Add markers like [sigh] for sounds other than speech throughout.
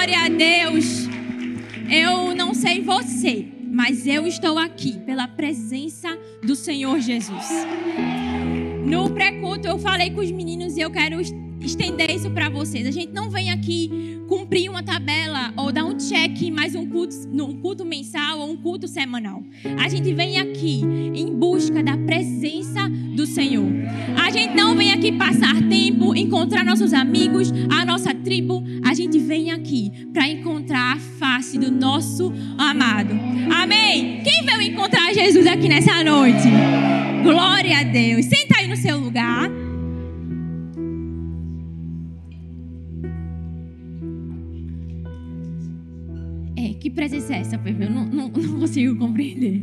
Glória a Deus. Eu não sei você, mas eu estou aqui pela presença do Senhor Jesus. No pré-culto eu falei com os meninos e eu quero estender isso para vocês. A gente não vem aqui cumprir uma tabela ou dar um check em mais um culto, um culto mensal ou um culto semanal. A gente vem aqui em busca da presença do Senhor. A gente não vem aqui passar tempo, encontrar nossos amigos, a nossa tribo. A gente vem aqui para encontrar a face do nosso amado. Amém? Quem veio encontrar Jesus aqui nessa noite? Glória a Deus. Senta aí no seu lugar. que presença é essa, Pepe? Eu não, não, não consigo compreender.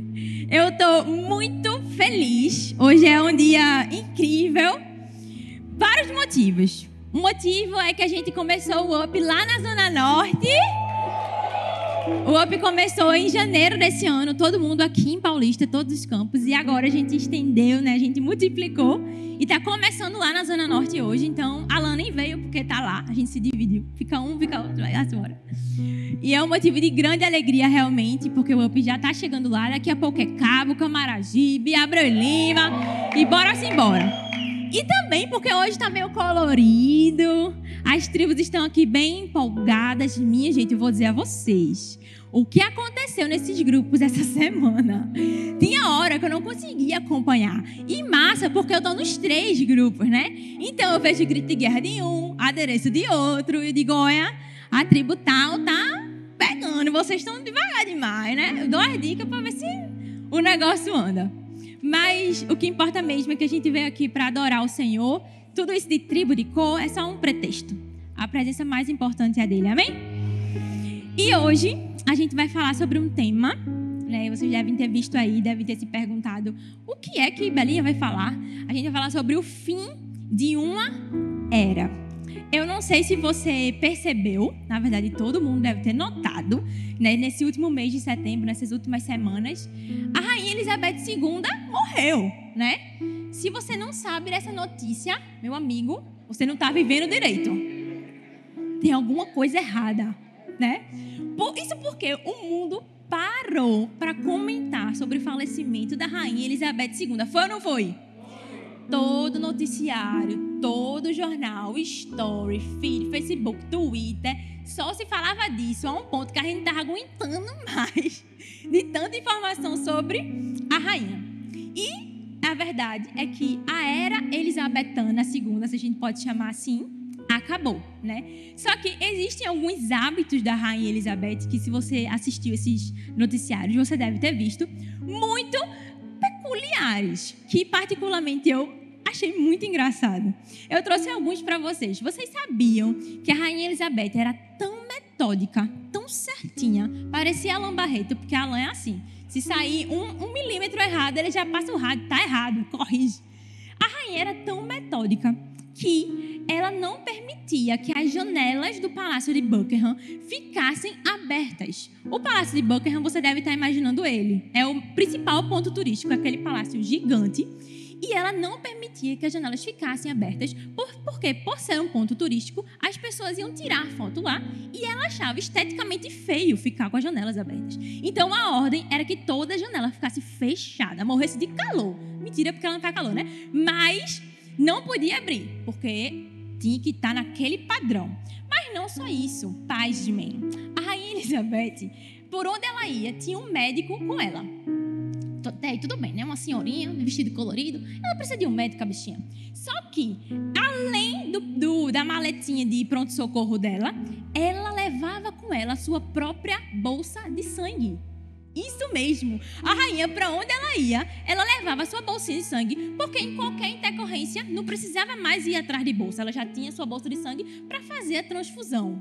Eu estou muito feliz. Hoje é um dia incrível. Vários motivos. Um motivo é que a gente começou o UP lá na Zona Norte. O UP começou em janeiro desse ano, todo mundo aqui em Paulista, todos os campos, e agora a gente estendeu, né? A gente multiplicou e está começando lá na Zona Norte hoje. Então, a Lana nem veio porque está lá, a gente se dividiu. Fica um, fica outro, vai embora. E é um motivo de grande alegria realmente, porque o UP já está chegando lá. Daqui a pouco é Cabo, Camaragibe, Abreu Lima e bora-se embora. E também porque hoje está meio colorido. As tribos estão aqui bem empolgadas. Minha gente, eu vou dizer a vocês. O que aconteceu nesses grupos essa [laughs] semana? Tinha hora que eu não conseguia acompanhar. E massa, porque eu estou nos três grupos, né? Então eu vejo grito de guerra de um, adereço de outro. E digo, olha, a tribo tal tá pegando. Vocês estão devagar demais, né? Eu dou as dicas para ver se o negócio anda. Mas o que importa mesmo é que a gente veio aqui para adorar o Senhor. Tudo isso de tribo, de cor, é só um pretexto. A presença mais importante é a dele, amém? E hoje a gente vai falar sobre um tema. Né? Vocês devem ter visto aí, devem ter se perguntado o que é que Belinha vai falar. A gente vai falar sobre o fim de uma era. Eu não sei se você percebeu, na verdade todo mundo deve ter notado, né, nesse último mês de setembro, nessas últimas semanas, a rainha Elizabeth II morreu, né? Se você não sabe dessa notícia, meu amigo, você não está vivendo direito. Tem alguma coisa errada, né? Isso porque o mundo parou para comentar sobre o falecimento da rainha Elizabeth II. Foi ou não foi? todo noticiário, todo jornal, story, feed, Facebook, Twitter, só se falava disso a um ponto que a gente estava aguentando mais [laughs] de tanta informação sobre a rainha. E a verdade é que a era elisabetana, segunda, se a gente pode chamar assim, acabou, né? Só que existem alguns hábitos da rainha Elizabeth que se você assistiu esses noticiários, você deve ter visto, muito peculiares, que particularmente eu achei muito engraçado. Eu trouxe alguns para vocês. Vocês sabiam que a rainha Elizabeth era tão metódica, tão certinha, parecia Alan Barreto, porque Alan é assim. Se sair um, um milímetro errado, ele já passa o rádio, tá errado, [laughs] corrige. A rainha era tão metódica que ela não permitia que as janelas do palácio de Buckingham ficassem abertas. O palácio de Buckingham, você deve estar imaginando ele. É o principal ponto turístico, aquele palácio gigante. E ela não permitia que as janelas ficassem abertas, por, porque, por ser um ponto turístico, as pessoas iam tirar foto lá e ela achava esteticamente feio ficar com as janelas abertas. Então a ordem era que toda a janela ficasse fechada, morresse de calor. Mentira, porque ela não faz calor, né? Mas não podia abrir, porque tinha que estar naquele padrão. Mas não só isso, paz de mim. A rainha Elizabeth, por onde ela ia, tinha um médico com ela. Até tudo bem, né? Uma senhorinha, vestido colorido, ela precisa de um médico, a bichinha. Só que, além do, do da maletinha de pronto-socorro dela, ela levava com ela a sua própria bolsa de sangue. Isso mesmo. A rainha, para onde ela ia, ela levava sua bolsinha de sangue, porque em qualquer intercorrência não precisava mais ir atrás de bolsa. Ela já tinha sua bolsa de sangue para fazer a transfusão.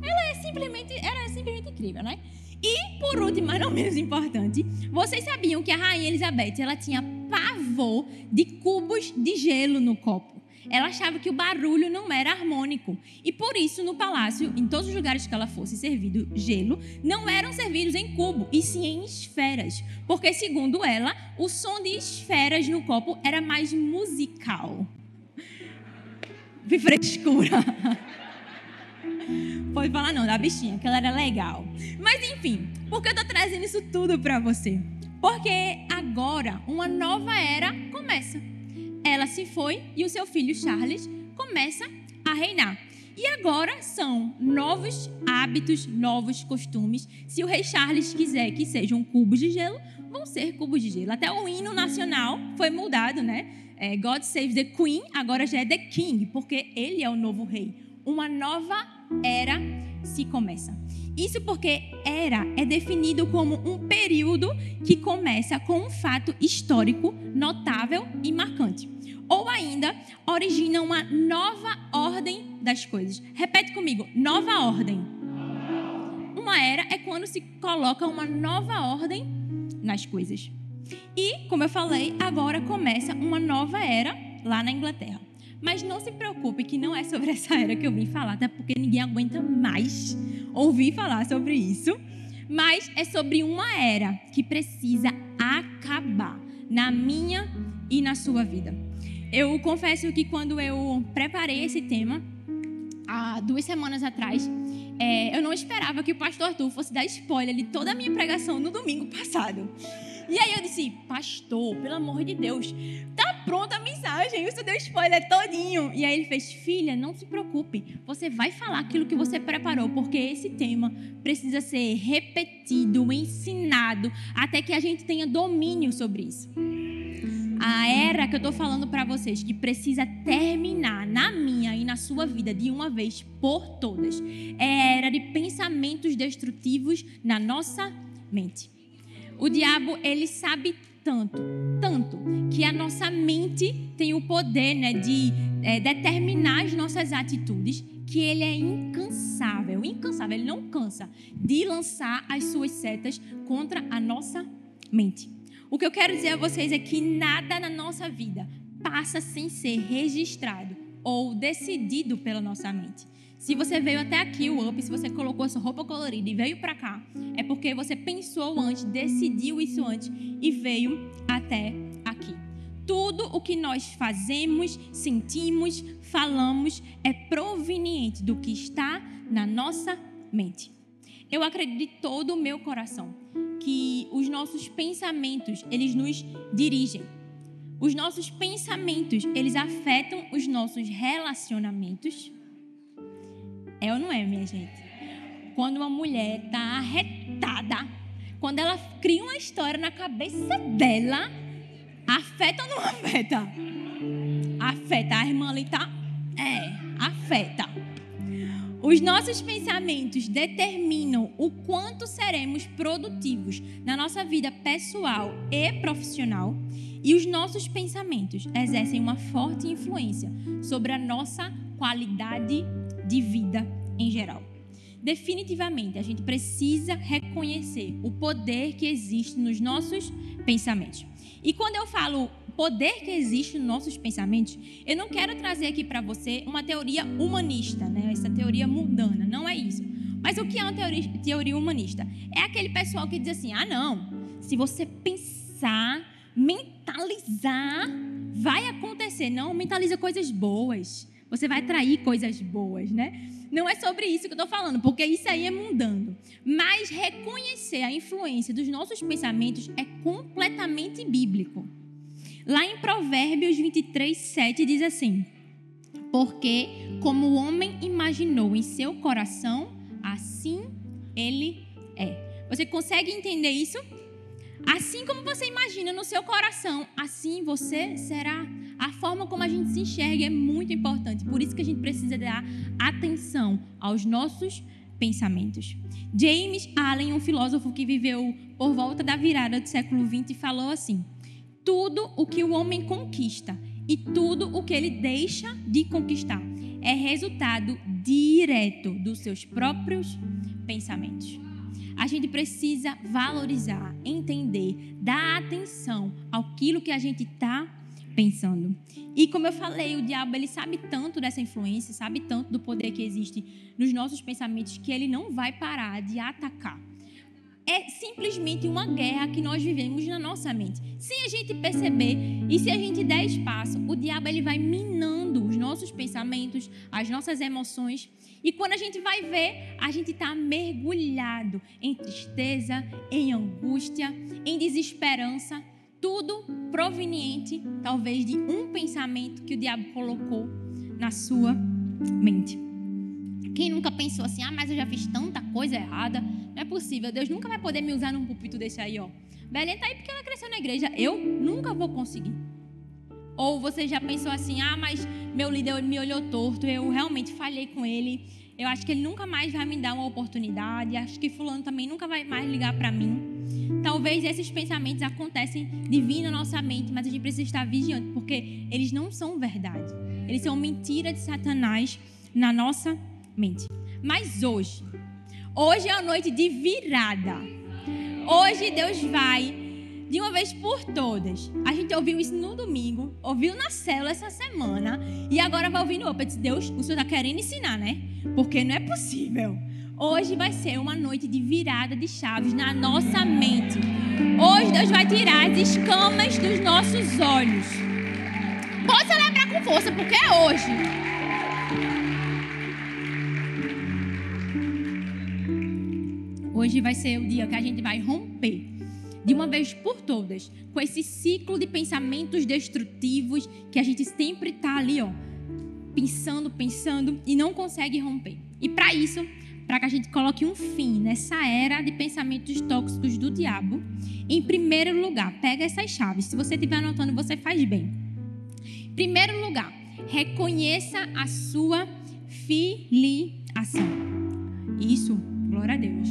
Ela é simplesmente, ela é simplesmente incrível, né? E, por último, mas não menos importante, vocês sabiam que a rainha Elizabeth ela tinha pavor de cubos de gelo no copo. Ela achava que o barulho não era harmônico. E por isso, no palácio, em todos os lugares que ela fosse servido gelo, não eram servidos em cubo, e sim em esferas. Porque, segundo ela, o som de esferas no copo era mais musical. Que [laughs] frescura! Pode falar não, da bichinha, que ela era legal. Mas enfim, por que eu tô trazendo isso tudo para você? Porque agora uma nova era começa. Ela se foi e o seu filho Charles começa a reinar. E agora são novos hábitos, novos costumes. Se o rei Charles quiser que sejam cubos de gelo, vão ser cubos de gelo. Até o hino nacional foi mudado, né? É, God Save the Queen, agora já é The King, porque ele é o novo rei. Uma nova era se começa. Isso porque era é definido como um período que começa com um fato histórico notável e marcante. Ou ainda origina uma nova ordem das coisas. Repete comigo: nova ordem. Uma era é quando se coloca uma nova ordem nas coisas. E, como eu falei, agora começa uma nova era lá na Inglaterra. Mas não se preocupe que não é sobre [laughs] essa era que eu vim falar, até porque ninguém aguenta mais ouvir falar sobre isso. Mas é sobre uma era que precisa acabar na minha e na sua vida. Eu confesso que quando eu preparei esse tema, há duas semanas atrás, é, eu não esperava que o pastor Arthur fosse dar spoiler de toda a minha pregação no domingo passado. E aí eu disse, pastor, pelo amor de Deus, tá pronta a mensagem, você deu spoiler todinho. E aí ele fez, filha, não se preocupe, você vai falar aquilo que você preparou, porque esse tema precisa ser repetido, ensinado, até que a gente tenha domínio sobre isso. A era que eu estou falando para vocês, que precisa terminar na minha e na sua vida de uma vez por todas, é a era de pensamentos destrutivos na nossa mente. O diabo, ele sabe tanto, tanto, que a nossa mente tem o poder né, de é, determinar as nossas atitudes, que ele é incansável, incansável, ele não cansa de lançar as suas setas contra a nossa mente. O que eu quero dizer a vocês é que nada na nossa vida passa sem ser registrado ou decidido pela nossa mente. Se você veio até aqui, o UP, se você colocou a sua roupa colorida e veio para cá, é porque você pensou antes, decidiu isso antes e veio até aqui. Tudo o que nós fazemos, sentimos, falamos é proveniente do que está na nossa mente. Eu acredito de todo o meu coração que os nossos pensamentos, eles nos dirigem. Os nossos pensamentos, eles afetam os nossos relacionamentos é ou não é, minha gente? Quando uma mulher está arretada, quando ela cria uma história na cabeça dela, afeta ou não afeta? Afeta. A irmã ali tá? É, afeta. Os nossos pensamentos determinam o quanto seremos produtivos na nossa vida pessoal e profissional, e os nossos pensamentos exercem uma forte influência sobre a nossa qualidade de vida em geral. Definitivamente, a gente precisa reconhecer o poder que existe nos nossos pensamentos. E quando eu falo poder que existe nos nossos pensamentos, eu não quero trazer aqui para você uma teoria humanista, né? essa teoria mundana, não é isso. Mas o que é uma teoria, teoria humanista? É aquele pessoal que diz assim: ah, não, se você pensar, mentalizar, vai acontecer. Não, mentaliza coisas boas você vai atrair coisas boas, né? Não é sobre isso que eu estou falando, porque isso aí é mundano. Mas reconhecer a influência dos nossos pensamentos é completamente bíblico. Lá em Provérbios 23, 7 diz assim: Porque como o homem imaginou em seu coração, assim ele é. Você consegue entender isso? Assim como você imagina no seu coração, assim você será. A forma como a gente se enxerga é muito importante. Por isso que a gente precisa dar atenção aos nossos pensamentos. James Allen, um filósofo que viveu por volta da virada do século XX, falou assim: tudo o que o homem conquista e tudo o que ele deixa de conquistar é resultado direto dos seus próprios pensamentos. A gente precisa valorizar, entender, dar atenção àquilo que a gente está pensando. E como eu falei, o diabo ele sabe tanto dessa influência, sabe tanto do poder que existe nos nossos pensamentos que ele não vai parar de atacar. É simplesmente uma guerra que nós vivemos na nossa mente. Sem a gente perceber e se a gente der espaço, o diabo ele vai minando nossos pensamentos, as nossas emoções. E quando a gente vai ver, a gente está mergulhado em tristeza, em angústia, em desesperança, tudo proveniente, talvez, de um pensamento que o diabo colocou na sua mente. Quem nunca pensou assim, ah, mas eu já fiz tanta coisa errada, não é possível, Deus nunca vai poder me usar num púlpito desse aí, ó. Belém tá aí porque ela cresceu na igreja, eu nunca vou conseguir. Ou você já pensou assim, ah, mas meu líder me olhou torto, eu realmente falhei com ele, eu acho que ele nunca mais vai me dar uma oportunidade, acho que fulano também nunca vai mais ligar para mim. Talvez esses pensamentos acontecem de vir na nossa mente, mas a gente precisa estar vigiante, porque eles não são verdade. Eles são mentira de Satanás na nossa mente. Mas hoje, hoje é a noite de virada. Hoje Deus vai, de uma vez por todas. A gente ouviu isso no domingo, ouviu na célula essa semana, e agora vai ouvir no outro. Deus, o Senhor está querendo ensinar, né? Porque não é possível. Hoje vai ser uma noite de virada de chaves na nossa mente. Hoje Deus vai tirar as escamas dos nossos olhos. Pode celebrar com força, porque é hoje. Hoje vai ser o dia que a gente vai romper de uma vez por todas com esse ciclo de pensamentos destrutivos que a gente sempre está ali, ó, pensando, pensando e não consegue romper. E para isso, para que a gente coloque um fim nessa era de pensamentos tóxicos do diabo. Em primeiro lugar, pega essas chaves. Se você estiver anotando, você faz bem. Em primeiro lugar, reconheça a sua filiação. Isso, glória a Deus.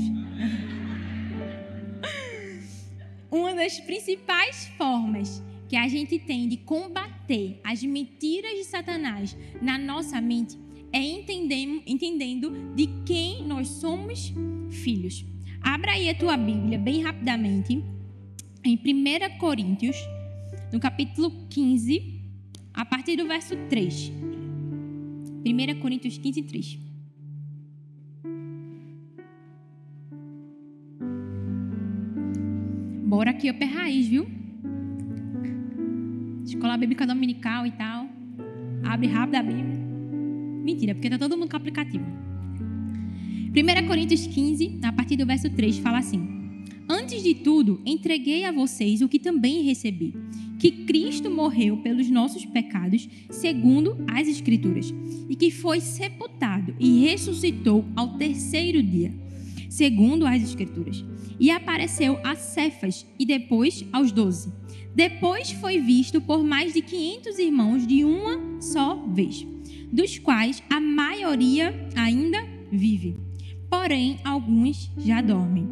Uma das principais formas que a gente tem de combater as mentiras de Satanás na nossa mente é entendendo, de quem nós somos filhos. Abra aí a tua Bíblia bem rapidamente em 1 Coríntios, no capítulo 15, a partir do verso 3. 1 Coríntios 15, 3. Bora aqui, ó, raiz, viu? Escola Bíblica Dominical e tal. Abre rápido a Bíblia. Mentira, porque está todo mundo com aplicativo. 1 Coríntios 15, a partir do verso 3, fala assim: Antes de tudo, entreguei a vocês o que também recebi: que Cristo morreu pelos nossos pecados, segundo as Escrituras, e que foi sepultado e ressuscitou ao terceiro dia, segundo as Escrituras, e apareceu a Cefas e depois aos doze. Depois foi visto por mais de 500 irmãos de uma só vez dos quais a maioria ainda vive. Porém, alguns já dormem.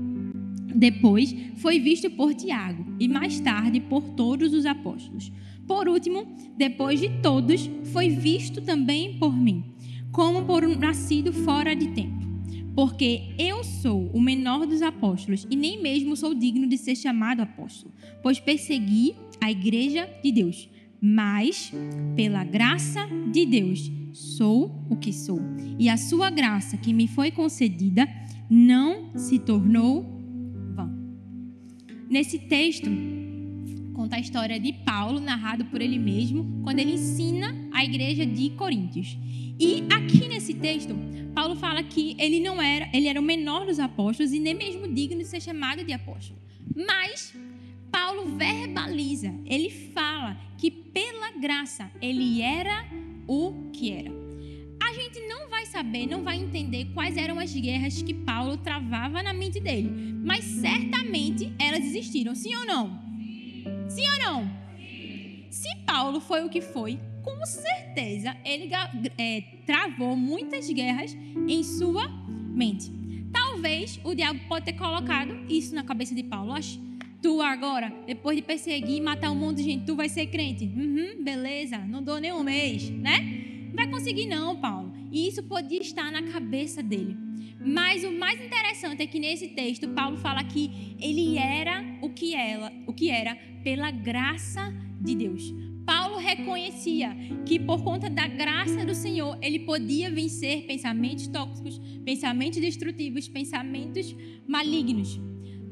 Depois foi visto por Tiago e mais tarde por todos os apóstolos. Por último, depois de todos, foi visto também por mim, como por um nascido fora de tempo. Porque eu sou o menor dos apóstolos e nem mesmo sou digno de ser chamado apóstolo, pois persegui a igreja de Deus. Mas, pela graça de Deus, sou o que sou. E a sua graça que me foi concedida não se tornou vã. Nesse texto, conta a história de Paulo, narrado por ele mesmo, quando ele ensina a igreja de Coríntios. E aqui nesse texto, Paulo fala que ele não era, ele era o menor dos apóstolos e nem mesmo digno de ser chamado de apóstolo. Mas Paulo verbaliza, ele fala que pela graça ele era o que era. A gente não vai saber, não vai entender quais eram as guerras que Paulo travava na mente dele, mas certamente elas existiram, sim ou não? Sim, ou não? Se Paulo foi o que foi, com certeza ele é, travou muitas guerras em sua mente. Talvez o diabo pode ter colocado isso na cabeça de Paulo. Acho, tu agora, depois de perseguir e matar um monte de gente, tu vai ser crente. Uhum, beleza, não dou nem um mês, né? Não vai conseguir não, Paulo. E isso podia estar na cabeça dele. Mas o mais interessante é que nesse texto Paulo fala que ele era o que ela, o que era pela graça de Deus. Reconhecia que por conta da graça do Senhor, ele podia vencer pensamentos tóxicos, pensamentos destrutivos, pensamentos malignos.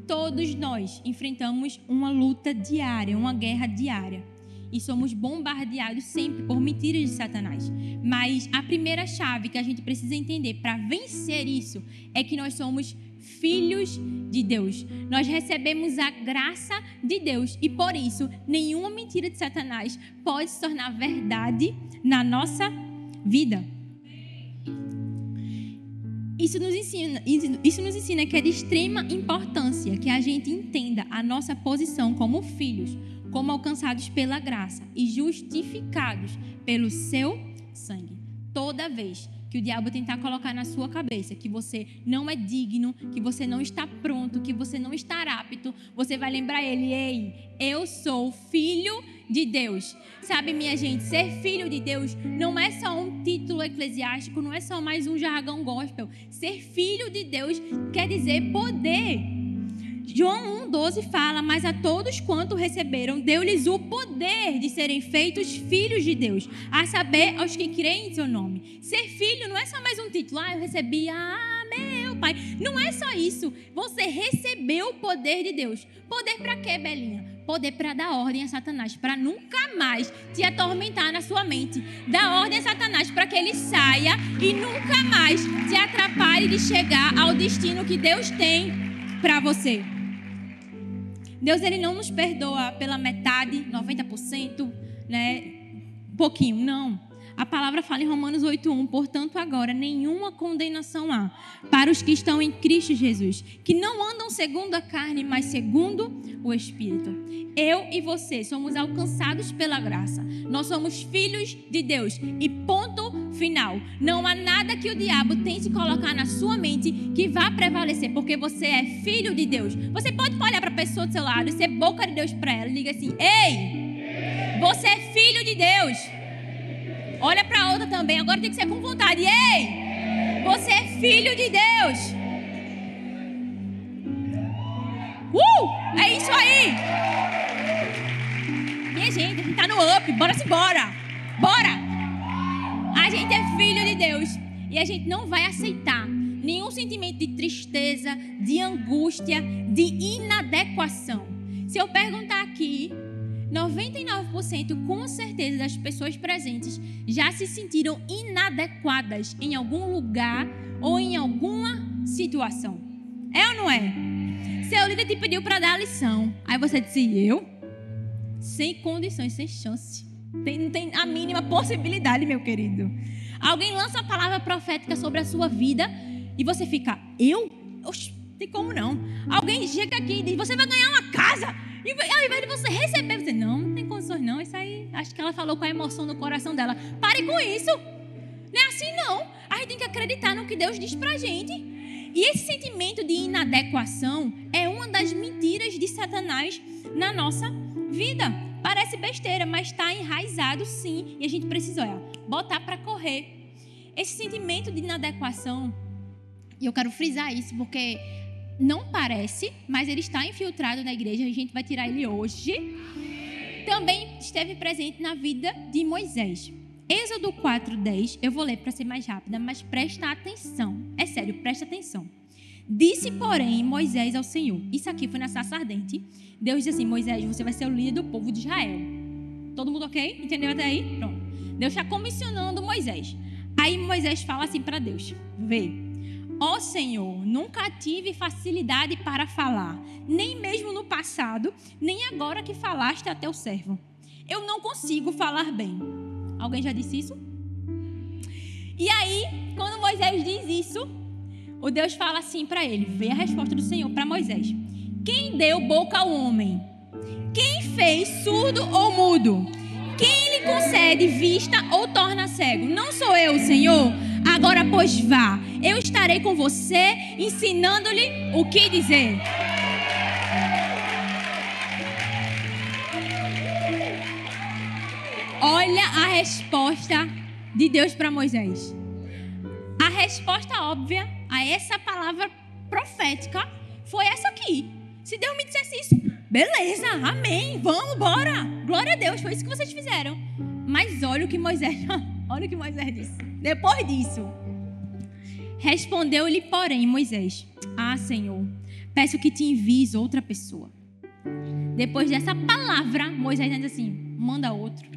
Todos nós enfrentamos uma luta diária, uma guerra diária. e somos bombardeados sempre por mentiras de Satanás. Mas a primeira chave que a gente precisa entender para vencer isso é que nós somos filhos de Deus. Nós recebemos a graça de Deus e por isso nenhuma mentira de Satanás pode se tornar verdade na nossa vida. Isso nos, ensina, isso nos ensina que é de extrema importância que a gente entenda a nossa posição como filhos, como alcançados pela graça e justificados pelo seu sangue. Toda vez que o diabo tentar colocar na sua cabeça que você não é digno, que você não está pronto, que você não está apto, você vai lembrar ele: ei, eu sou filho de Deus. Sabe, minha gente, ser filho de Deus não é só um título eclesiástico, não é só mais um jargão gospel. Ser filho de Deus quer dizer poder. João 1,12 fala: Mas a todos quanto receberam, deu-lhes o poder de serem feitos filhos de Deus, a saber, aos que creem em seu nome. Ser filho não é só mais um título, ah, eu recebi, ah, meu pai. Não é só isso. Você recebeu o poder de Deus. Poder para quê, Belinha? Poder para dar ordem a Satanás, para nunca mais te atormentar na sua mente. Dar ordem a Satanás para que ele saia e nunca mais te atrapalhe de chegar ao destino que Deus tem para você. Deus ele não nos perdoa pela metade, 90%, né? Pouquinho, não. A palavra fala em Romanos 8:1, portanto agora nenhuma condenação há para os que estão em Cristo Jesus, que não andam segundo a carne, mas segundo o Espírito. Eu e você somos alcançados pela graça. Nós somos filhos de Deus e ponto final. Não há nada que o diabo tente colocar na sua mente que vá prevalecer, porque você é filho de Deus. Você pode olhar para a pessoa do seu lado e ser boca de Deus para ela e diga assim: "Ei, você é filho de Deus". Olha para outra também. Agora tem que ser com vontade. Ei, você é filho de Deus. Uh, é isso aí. Minha gente, a gente tá no up. Bora se bora. Bora. A gente é filho de Deus e a gente não vai aceitar nenhum sentimento de tristeza, de angústia, de inadequação. Se eu perguntar aqui 99% com certeza das pessoas presentes já se sentiram inadequadas em algum lugar ou em alguma situação. É ou não é? Seu líder te pediu para dar a lição. Aí você disse, eu? Sem condições, sem chance. Tem, não tem a mínima possibilidade, meu querido. Alguém lança a palavra profética sobre a sua vida e você fica, eu? Oxe, tem como não. Alguém chega aqui e diz, você vai ganhar uma casa. E ao invés de você receber, você, não, não tem condições não. Isso aí, acho que ela falou com a emoção no coração dela. Pare com isso. Não é assim não. A gente tem que acreditar no que Deus diz pra gente. E esse sentimento de inadequação é uma das mentiras de Satanás na nossa vida. Parece besteira, mas está enraizado sim. E a gente precisa, olha, botar para correr. Esse sentimento de inadequação, e eu quero frisar isso porque não parece, mas ele está infiltrado na igreja, a gente vai tirar ele hoje. Também esteve presente na vida de Moisés. Êxodo 4:10, eu vou ler para ser mais rápida, mas presta atenção. É sério, presta atenção. Disse, porém, Moisés ao Senhor: Isso aqui foi na sarça ardente. Deus disse assim: Moisés, você vai ser o líder do povo de Israel. Todo mundo ok? Entendeu até aí? Pronto. Deus está comissionando Moisés. Aí Moisés fala assim para Deus: Vê, Ó oh, Senhor, nunca tive facilidade para falar, nem mesmo no passado, nem agora que falaste a teu servo. Eu não consigo falar bem. Alguém já disse isso? E aí, quando Moisés diz isso, o Deus fala assim para ele: vê a resposta do Senhor para Moisés. Quem deu boca ao homem? Quem fez surdo ou mudo? Quem lhe concede vista ou torna cego? Não sou eu, Senhor? Agora, pois vá, eu estarei com você, ensinando-lhe o que dizer. Olha a resposta de Deus para Moisés. A resposta óbvia a essa palavra profética foi essa aqui. Se Deus me dissesse isso, beleza, amém, vamos, bora. Glória a Deus, foi isso que vocês fizeram. Mas olha o que Moisés, [laughs] olha o que Moisés disse. Depois disso, respondeu-lhe, porém, Moisés: Ah, Senhor, peço que te envies outra pessoa. Depois dessa palavra, Moisés diz assim: manda outro.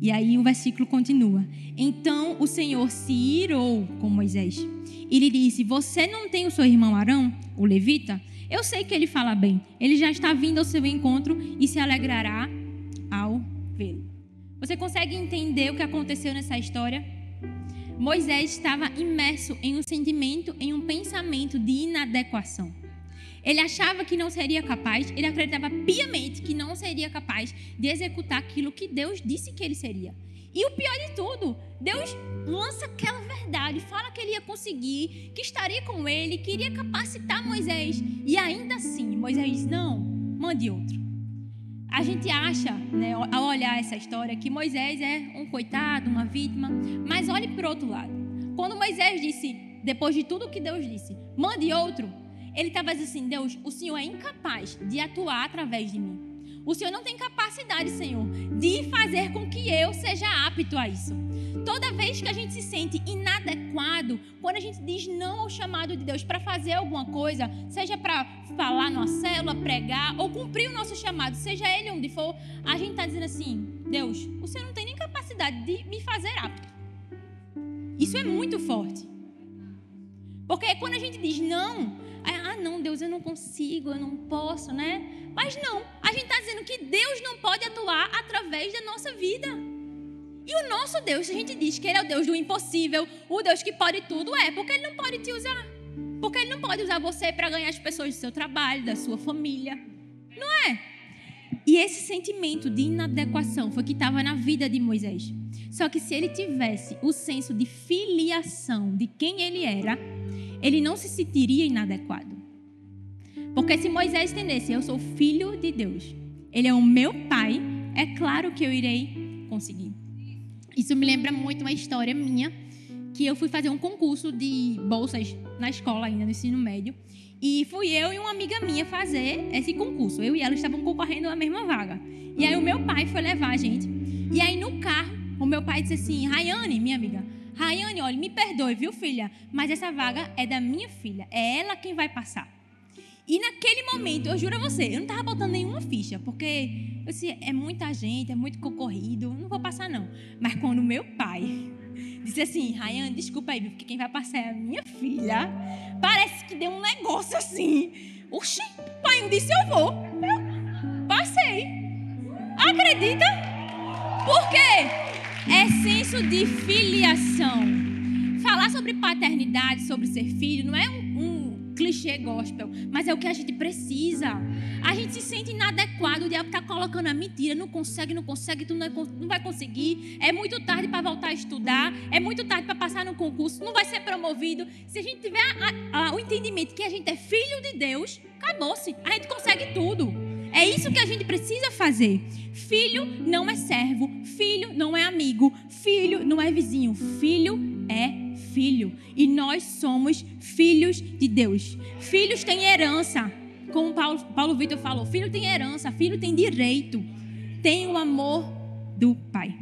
E aí o versículo continua. Então o Senhor se irou com Moisés e lhe disse: Você não tem o seu irmão Arão, o levita? Eu sei que ele fala bem. Ele já está vindo ao seu encontro e se alegrará ao vê-lo. Você consegue entender o que aconteceu nessa história? Moisés estava imerso em um sentimento, em um pensamento de inadequação. Ele achava que não seria capaz, ele acreditava piamente que não seria capaz de executar aquilo que Deus disse que ele seria. E o pior de tudo, Deus lança aquela verdade, fala que ele ia conseguir, que estaria com ele, queria capacitar Moisés. E ainda assim, Moisés diz: Não, mande outro. A gente acha, né, ao olhar essa história, que Moisés é um coitado, uma vítima, mas olhe para o outro lado. Quando Moisés disse, depois de tudo que Deus disse, mande outro, ele estava dizendo assim: Deus, o Senhor é incapaz de atuar através de mim. O Senhor não tem capacidade, Senhor, de fazer com que eu seja apto a isso. Toda vez que a gente se sente inadequado, quando a gente diz não ao chamado de Deus para fazer alguma coisa, seja para falar numa célula, pregar ou cumprir o nosso chamado, seja ele onde for, a gente está dizendo assim: Deus, o Senhor não tem nem capacidade de me fazer apto. Isso é muito forte. Porque quando a gente diz não, ah, não, Deus, eu não consigo, eu não posso, né? Mas não, a gente está dizendo que Deus não pode atuar através da nossa vida. E o nosso Deus, se a gente diz que Ele é o Deus do impossível, o Deus que pode tudo, é porque Ele não pode te usar. Porque Ele não pode usar você para ganhar as pessoas do seu trabalho, da sua família. Não é? E esse sentimento de inadequação foi que estava na vida de Moisés. Só que se ele tivesse o senso de filiação de quem ele era, ele não se sentiria inadequado. Porque se Moisés entendesse, eu sou filho de Deus, ele é o meu pai, é claro que eu irei conseguir. Isso me lembra muito uma história minha, que eu fui fazer um concurso de bolsas na escola ainda, no ensino médio. E fui eu e uma amiga minha fazer esse concurso. Eu e ela estavam concorrendo à mesma vaga. E aí o meu pai foi levar a gente. E aí no carro, o meu pai disse assim: Rayane, minha amiga, Rayane, olha, me perdoe, viu, filha? Mas essa vaga é da minha filha. É ela quem vai passar. E naquele momento, eu juro a você, eu não estava botando nenhuma ficha, porque eu disse, é muita gente, é muito concorrido, não vou passar não. Mas quando meu pai [laughs] disse assim, Rayane, desculpa aí, porque quem vai passar é a minha filha, parece que deu um negócio assim. Oxi, pai não disse eu vou. Eu passei. Acredita? Por quê? é senso de filiação. Falar sobre paternidade, sobre ser filho, não é um clichê gospel, mas é o que a gente precisa. A gente se sente inadequado, o diabo está colocando a mentira, não consegue, não consegue, tu não, não vai conseguir. É muito tarde para voltar a estudar, é muito tarde para passar no concurso, não vai ser promovido. Se a gente tiver a, a, o entendimento que a gente é filho de Deus, acabou-se, a gente consegue tudo. É isso que a gente precisa fazer. Filho não é servo, filho não é amigo, filho não é vizinho, filho é filho. E nós somos filhos de Deus. Filhos têm herança. Como Paulo, Paulo Vitor falou, filho tem herança, filho tem direito, tem o amor do pai.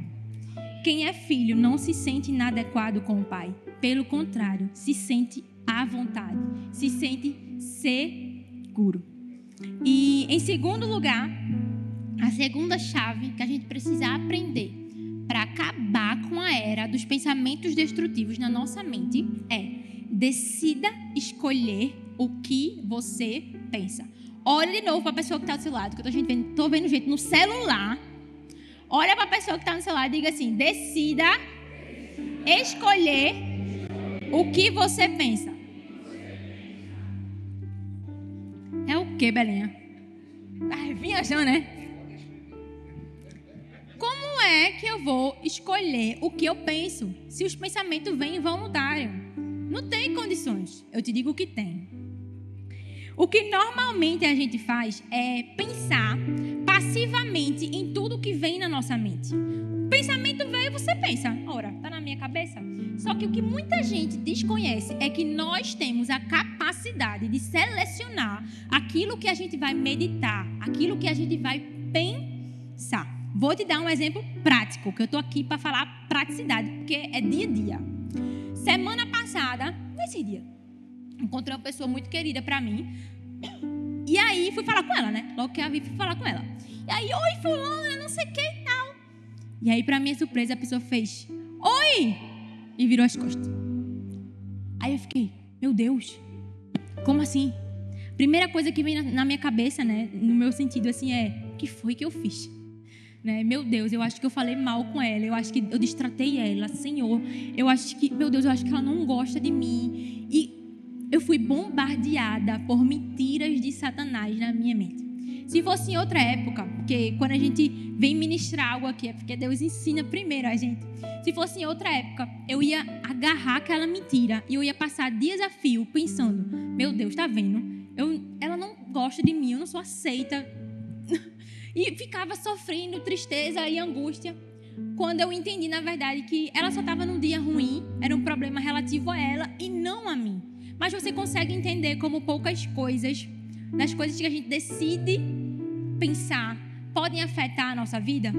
Quem é filho não se sente inadequado com o pai. Pelo contrário, se sente à vontade, se sente seguro. E em segundo lugar, a segunda chave que a gente precisa aprender para acabar com a era dos pensamentos destrutivos na nossa mente é decida escolher o que você pensa. Olha de novo para a pessoa que está do seu lado, que eu estou vendo, tô vendo gente no celular. Olha para a pessoa que está no celular e diga assim: decida escolher o que você pensa. É o que, Belinha? Tá viajando, né? É que eu vou escolher o que eu penso se os pensamentos vêm involuntários? Não tem condições. Eu te digo que tem. O que normalmente a gente faz é pensar passivamente em tudo que vem na nossa mente. O pensamento veio, você pensa, ora, tá na minha cabeça. Só que o que muita gente desconhece é que nós temos a capacidade de selecionar aquilo que a gente vai meditar, aquilo que a gente vai pensar. Vou te dar um exemplo prático, que eu tô aqui para falar praticidade, porque é dia a dia. Semana passada, nesse dia, encontrei uma pessoa muito querida para mim. E aí fui falar com ela, né? Logo que a vi, fui falar com ela. E aí, oi, fulana, não sei o que e tal. E aí, pra minha surpresa, a pessoa fez, oi! E virou as costas. Aí eu fiquei, meu Deus, como assim? Primeira coisa que vem na minha cabeça, né? No meu sentido, assim, é, o que foi que eu fiz? Né? Meu Deus, eu acho que eu falei mal com ela, eu acho que eu distratei ela, Senhor. Eu acho que, meu Deus, eu acho que ela não gosta de mim. E eu fui bombardeada por mentiras de Satanás na minha mente. Se fosse em outra época, porque quando a gente vem ministrar algo aqui, é porque Deus ensina primeiro a gente. Se fosse em outra época, eu ia agarrar aquela mentira e eu ia passar dias a fio pensando: meu Deus, tá vendo? Eu, ela não gosta de mim, eu não sou aceita. E ficava sofrendo tristeza e angústia. Quando eu entendi, na verdade, que ela só estava num dia ruim, era um problema relativo a ela e não a mim. Mas você consegue entender como poucas coisas, das coisas que a gente decide pensar, podem afetar a nossa vida?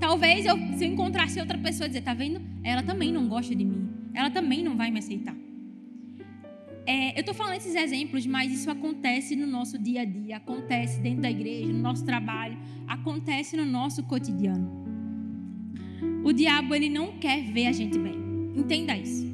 Talvez eu, se eu encontrasse outra pessoa dizer, tá vendo? Ela também não gosta de mim. Ela também não vai me aceitar. É, eu estou falando esses exemplos, mas isso acontece no nosso dia a dia, acontece dentro da igreja, no nosso trabalho, acontece no nosso cotidiano. O diabo ele não quer ver a gente bem. Entenda isso.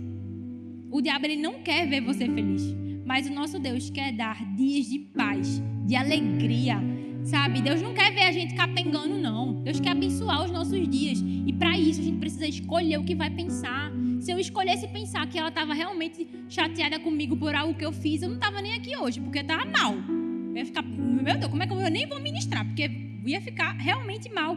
O diabo ele não quer ver você feliz, mas o nosso Deus quer dar dias de paz, de alegria, sabe? Deus não quer ver a gente capengando não. Deus quer abençoar os nossos dias. E para isso a gente precisa escolher o que vai pensar. Se eu escolhesse pensar que ela estava realmente chateada comigo por algo que eu fiz, eu não estava nem aqui hoje, porque estava mal. Eu ia ficar, meu Deus, como é que eu nem vou ministrar? Porque ia ficar realmente mal.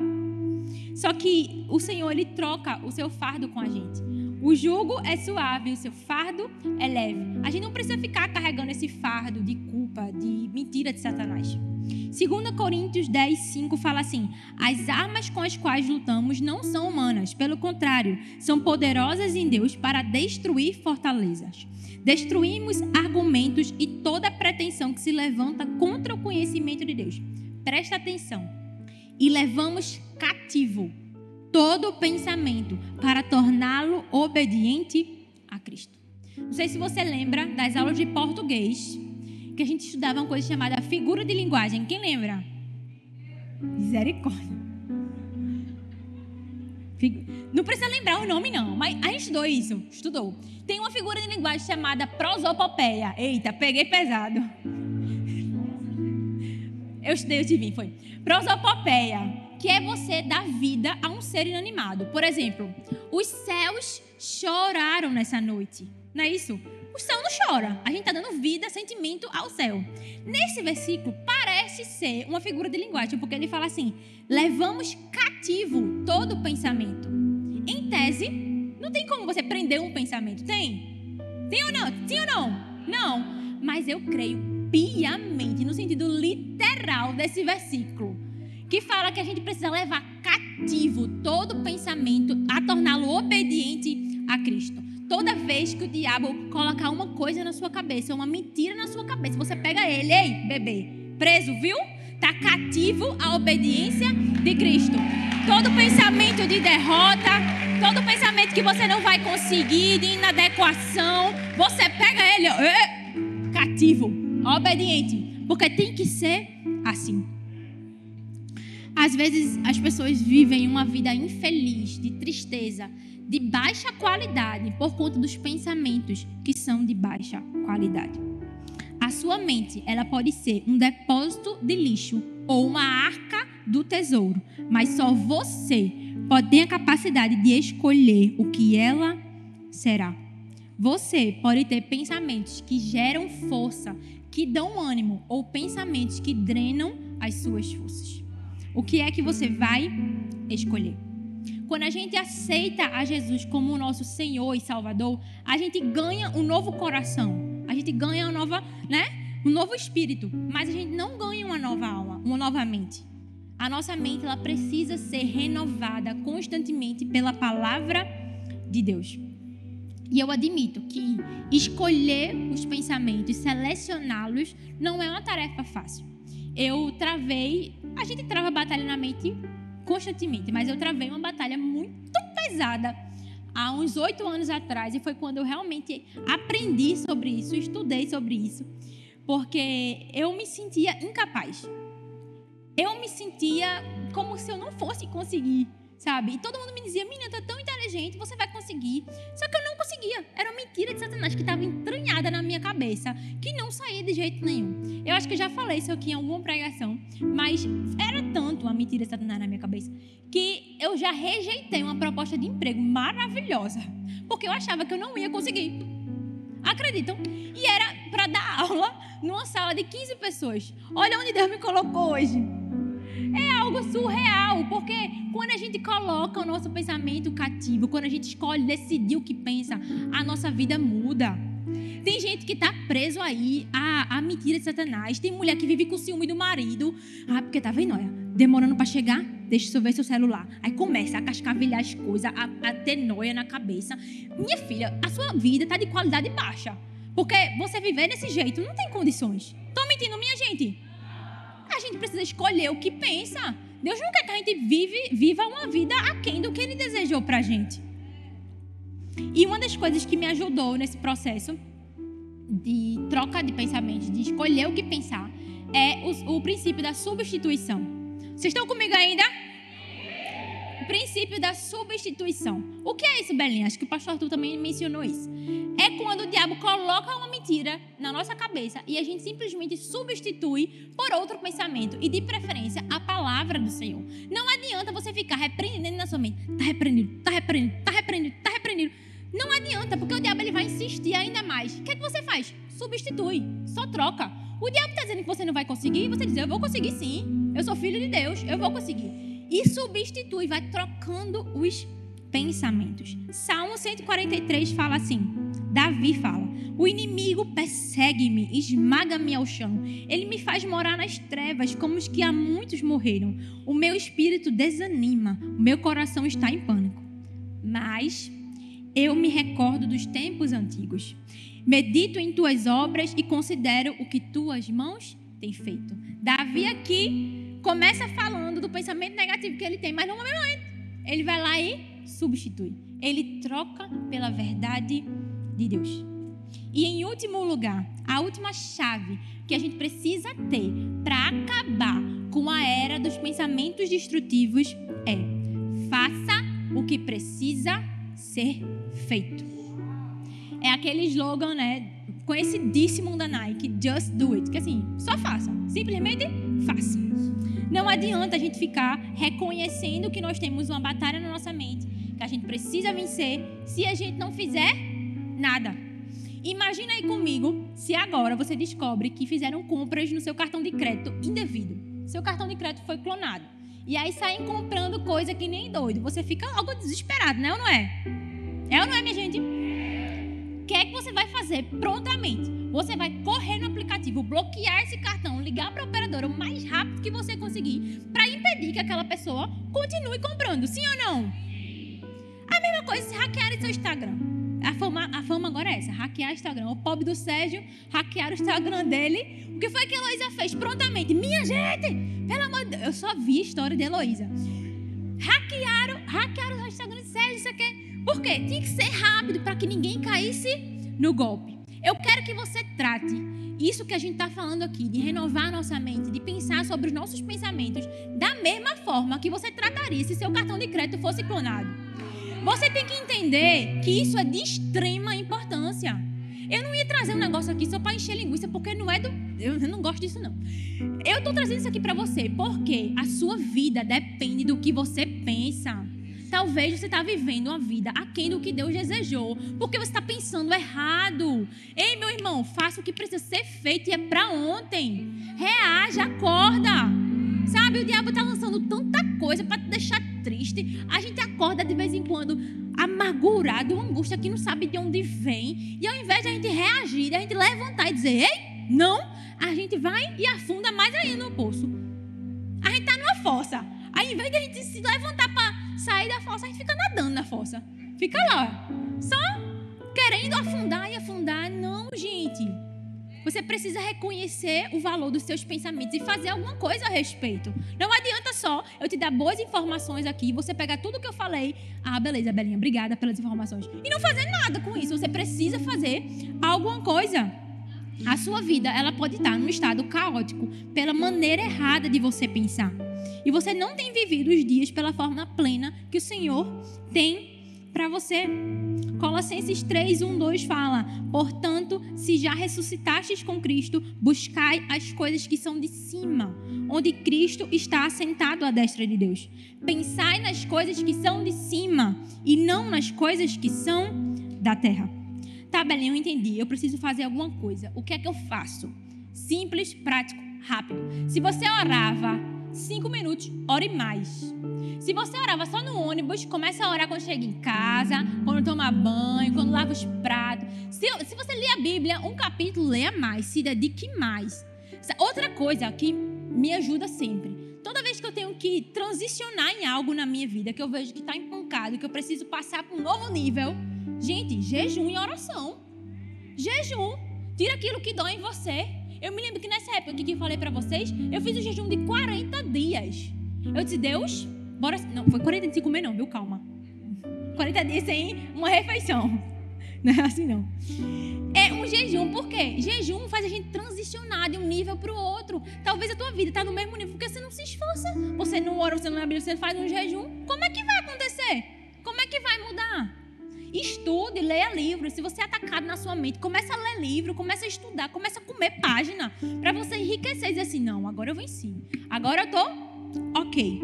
Só que o Senhor, Ele troca o seu fardo com a gente. O jugo é suave, o seu fardo é leve. A gente não precisa ficar carregando esse fardo de culpa, de mentira de Satanás. 2 Coríntios 10, 5 fala assim: As armas com as quais lutamos não são humanas, pelo contrário, são poderosas em Deus para destruir fortalezas. Destruímos argumentos e toda pretensão que se levanta contra o conhecimento de Deus. Presta atenção. E levamos cativo todo pensamento para torná-lo obediente a Cristo. Não sei se você lembra das aulas de português que a gente estudava uma coisa chamada figura de linguagem. Quem lembra? Misericórdia. Não precisa lembrar o nome, não, mas a gente estudou isso, estudou. Tem uma figura de linguagem chamada prosopopeia. Eita, peguei pesado. Eu estudei, eu te vi, foi. Prosopopeia, que é você dar vida a um ser inanimado. Por exemplo, os céus choraram nessa noite. Não é isso? O céu não chora. A gente está dando vida, sentimento ao céu. Nesse versículo, parece ser uma figura de linguagem, porque ele fala assim: levamos cativo todo pensamento. Em tese, não tem como você prender um pensamento. Tem? Tem ou não? Sim ou não? Não. Mas eu creio piamente, no sentido literal desse versículo, que fala que a gente precisa levar cativo todo pensamento a torná-lo obediente a Cristo. Toda vez que o diabo colocar uma coisa na sua cabeça, uma mentira na sua cabeça, você pega ele, ei, bebê, preso, viu? Tá cativo à obediência de Cristo. Todo pensamento de derrota, todo pensamento que você não vai conseguir, de inadequação, você pega ele, ei, cativo, obediente, porque tem que ser assim. Às vezes as pessoas vivem uma vida infeliz, de tristeza, de baixa qualidade por conta dos pensamentos que são de baixa qualidade. A sua mente, ela pode ser um depósito de lixo ou uma arca do tesouro, mas só você pode ter a capacidade de escolher o que ela será. Você pode ter pensamentos que geram força, que dão ânimo, ou pensamentos que drenam as suas forças. O que é que você vai escolher? Quando a gente aceita a Jesus como o nosso Senhor e Salvador, a gente ganha um novo coração. A gente ganha uma nova, né? Um novo espírito, mas a gente não ganha uma nova alma, uma nova mente. A nossa mente ela precisa ser renovada constantemente pela palavra de Deus. E eu admito que escolher os pensamentos, selecioná-los, não é uma tarefa fácil. Eu travei, a gente trava batalha na mente constantemente, mas eu travei uma batalha muito pesada há uns oito anos atrás e foi quando eu realmente aprendi sobre isso, estudei sobre isso, porque eu me sentia incapaz. Eu me sentia como se eu não fosse conseguir, sabe? E todo mundo me dizia: Menina, tu é tão inteligente, você vai conseguir. Só que eu não conseguia. Era uma mentira de Satanás que estava entranhada na minha cabeça, que não saía de jeito nenhum. Eu acho que eu já falei isso aqui em alguma pregação, mas era tanto a mentira de Satanás na minha cabeça que eu já rejeitei uma proposta de emprego maravilhosa, porque eu achava que eu não ia conseguir. Acreditam? E era para dar [laughs] aula numa sala de 15 pessoas. Olha onde Deus me colocou hoje. É algo surreal, porque quando a gente coloca o nosso pensamento cativo, quando a gente escolhe decidir o que pensa, a nossa vida muda. Tem gente que está preso aí à, à mentira de Satanás. Tem mulher que vive com ciúme do marido. Ah, porque tá vendo, olha, demorando para chegar, deixa eu ver seu celular. Aí começa a cascavilhar as coisas, a, a ter noia na cabeça. Minha filha, a sua vida está de qualidade baixa. Porque você viver desse jeito não tem condições. Tô mentindo, minha gente? A gente precisa escolher o que pensa. Deus não quer que a gente vive, viva uma vida aquém do que Ele desejou pra gente. E uma das coisas que me ajudou nesse processo de troca de pensamentos, de escolher o que pensar, é o, o princípio da substituição. Vocês estão comigo ainda? O princípio da substituição. O que é isso, Belinha? Acho que o pastor Arthur também mencionou isso. É quando o diabo coloca uma mentira na nossa cabeça e a gente simplesmente substitui por outro pensamento e, de preferência, a palavra do Senhor. Não adianta você ficar repreendendo na sua mente. Tá repreendido, tá repreendido, tá repreendido, tá repreendido. Não adianta, porque o diabo ele vai insistir ainda mais. O que, é que você faz? Substitui, só troca. O diabo está dizendo que você não vai conseguir, e você diz: Eu vou conseguir sim. Eu sou filho de Deus, eu vou conseguir. E substitui, vai trocando os pensamentos. Salmo 143 fala assim: Davi fala: O inimigo persegue-me, esmaga-me ao chão. Ele me faz morar nas trevas, como os que há muitos morreram. O meu espírito desanima, o meu coração está em pânico. Mas eu me recordo dos tempos antigos. Medito em tuas obras e considero o que tuas mãos têm feito. Davi aqui começa falando do pensamento negativo que ele tem, mas no momento ele vai lá e substitui. Ele troca pela verdade de Deus. E em último lugar, a última chave que a gente precisa ter para acabar com a era dos pensamentos destrutivos é: faça o que precisa ser feito. É aquele slogan, né? Conhecidíssimo da Nike, just do it. Que assim, só faça. Simplesmente faça. Não adianta a gente ficar reconhecendo que nós temos uma batalha na nossa mente, que a gente precisa vencer, se a gente não fizer nada. Imagina aí comigo se agora você descobre que fizeram compras no seu cartão de crédito indevido. Seu cartão de crédito foi clonado. E aí saem comprando coisa que nem doido. Você fica logo desesperado, né ou não é? É ou não é, minha gente? O que é que você vai fazer prontamente? Você vai correr no aplicativo, bloquear esse cartão, ligar para a operadora o mais rápido que você conseguir para impedir que aquela pessoa continue comprando, sim ou não? A mesma coisa se hackearem seu Instagram. A fama, a fama agora é essa: hackear o Instagram. O pobre do Sérgio hackear o Instagram dele. O que foi que a Heloísa fez? Prontamente. Minha gente, pelo amor de Deus, eu só vi a história de Heloísa. Hackearam, hackearam o Instagram de Sérgio, isso aqui. Por quê? Tinha que ser rápido para que ninguém caísse no golpe. Eu quero que você trate isso que a gente está falando aqui, de renovar a nossa mente, de pensar sobre os nossos pensamentos, da mesma forma que você trataria se seu cartão de crédito fosse clonado. Você tem que entender que isso é de extrema importância. Eu não ia trazer um negócio aqui só para encher linguiça, porque não é do. Eu não gosto disso, não. Eu estou trazendo isso aqui para você porque a sua vida depende do que você pensa. Talvez você está vivendo uma vida aquém do que Deus desejou, porque você está pensando errado. Ei, meu irmão, faça o que precisa ser feito e é para ontem. Reaja, acorda. Sabe, o diabo está lançando tanta coisa para te deixar triste. A gente acorda de vez em quando amargurado, uma angústia que não sabe de onde vem. E ao invés de a gente reagir, de a gente levantar e dizer, ei, não, a gente vai e afunda mais ainda no poço. A gente está numa fossa. Aí, ao invés de a gente se levantar para sair da fossa, a gente fica nadando na fossa. Fica lá, só querendo afundar e afundar. Não, gente. Você precisa reconhecer o valor dos seus pensamentos e fazer alguma coisa a respeito. Não adianta só eu te dar boas informações aqui, você pegar tudo que eu falei. Ah, beleza, Belinha, obrigada pelas informações. E não fazer nada com isso. Você precisa fazer alguma coisa. a sua vida ela pode estar num estado caótico pela maneira errada de você pensar. E você não tem vivido os dias pela forma plena que o Senhor tem para você. Colossenses 3, 1, 2 fala: Portanto, se já ressuscitastes com Cristo, buscai as coisas que são de cima, onde Cristo está assentado à destra de Deus. Pensai nas coisas que são de cima e não nas coisas que são da terra. Tá, Belém, eu entendi. Eu preciso fazer alguma coisa. O que é que eu faço? Simples, prático, rápido. Se você orava cinco minutos, ore mais. Se você orava só no ônibus, começa a orar quando chega em casa, quando toma banho, quando lava os pratos. Se, se você lê a Bíblia, um capítulo, leia mais, se dedique mais. Outra coisa que me ajuda sempre. Toda vez que eu tenho que transicionar em algo na minha vida, que eu vejo que está empancado, que eu preciso passar para um novo nível, gente, jejum e oração. Jejum. Tira aquilo que dói em você. Eu me lembro que nessa época que eu falei para vocês, eu fiz o jejum de 40 dias. Eu disse, Deus, Bora. Não, foi 40 dias sem comer, não, viu? Calma. 40 dias sem uma refeição. [laughs] Não é assim, não. É um jejum, por quê? Jejum faz a gente transicionar de um nível para o outro. Talvez a tua vida está no mesmo nível porque você não se esforça. Você não ora, você não abre, você faz um jejum. Como é que vai acontecer? Como é que vai mudar? Estude, leia livro. Se você é atacado na sua mente, começa a ler livro, começa a estudar, começa a comer página para você enriquecer e dizer assim: não, agora eu venci. Agora eu tô ok.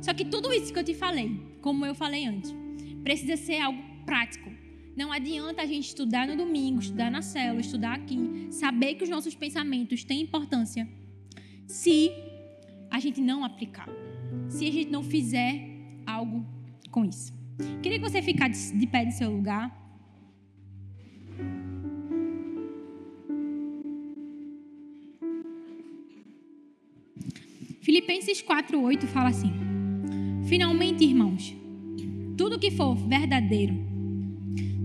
Só que tudo isso que eu te falei, como eu falei antes, precisa ser algo prático. Não adianta a gente estudar no domingo, estudar na célula, estudar aqui, saber que os nossos pensamentos têm importância, se a gente não aplicar, se a gente não fizer algo com isso. Queria que você ficasse de pé no seu lugar. Filipenses 4:8 fala assim: Finalmente, irmãos, tudo que for verdadeiro,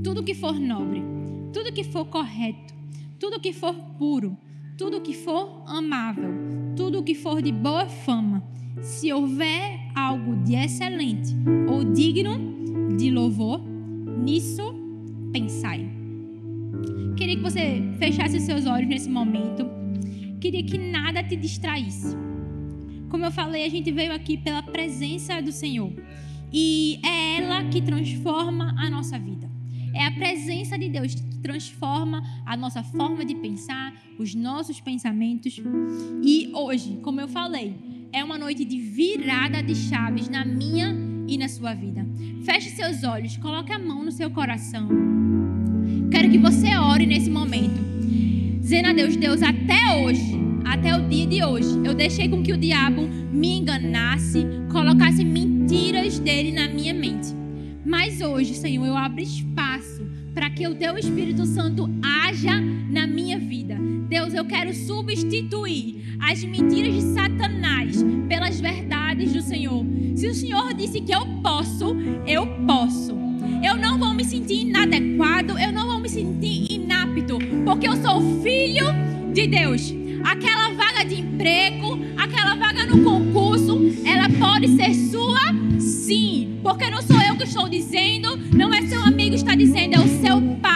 tudo que for nobre, tudo que for correto, tudo que for puro, tudo que for amável, tudo que for de boa fama, se houver algo de excelente ou digno de louvor, nisso pensai. Queria que você fechasse seus olhos nesse momento. Queria que nada te distraísse. Como eu falei, a gente veio aqui pela presença do Senhor. E é ela que transforma a nossa vida. É a presença de Deus que transforma a nossa forma de pensar, os nossos pensamentos. E hoje, como eu falei, é uma noite de virada de chaves na minha e na sua vida. Feche seus olhos, coloque a mão no seu coração. Quero que você ore nesse momento. Dizendo a Deus, Deus, até hoje até o dia de hoje, eu deixei com que o diabo me enganasse, colocasse mentiras dele na minha mente. Mas hoje, Senhor, eu abro espaço para que o teu Espírito Santo haja na minha vida. Deus, eu quero substituir as mentiras de Satanás pelas verdades do Senhor. Se o Senhor disse que eu posso, eu posso. Eu não vou me sentir inadequado, eu não vou me sentir inapto, porque eu sou filho de Deus aquela vaga de emprego, aquela vaga no concurso, ela pode ser sua sim. Porque não sou eu que estou dizendo, não é seu amigo que está dizendo, é o seu pai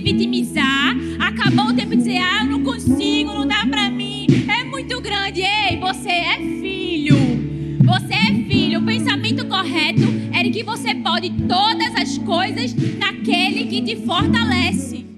vitimizar, acabou o tempo de dizer: ah, eu não consigo, não dá para mim, é muito grande. Ei, você é filho. Você é filho. O pensamento correto é de que você pode todas as coisas naquele que te fortalece.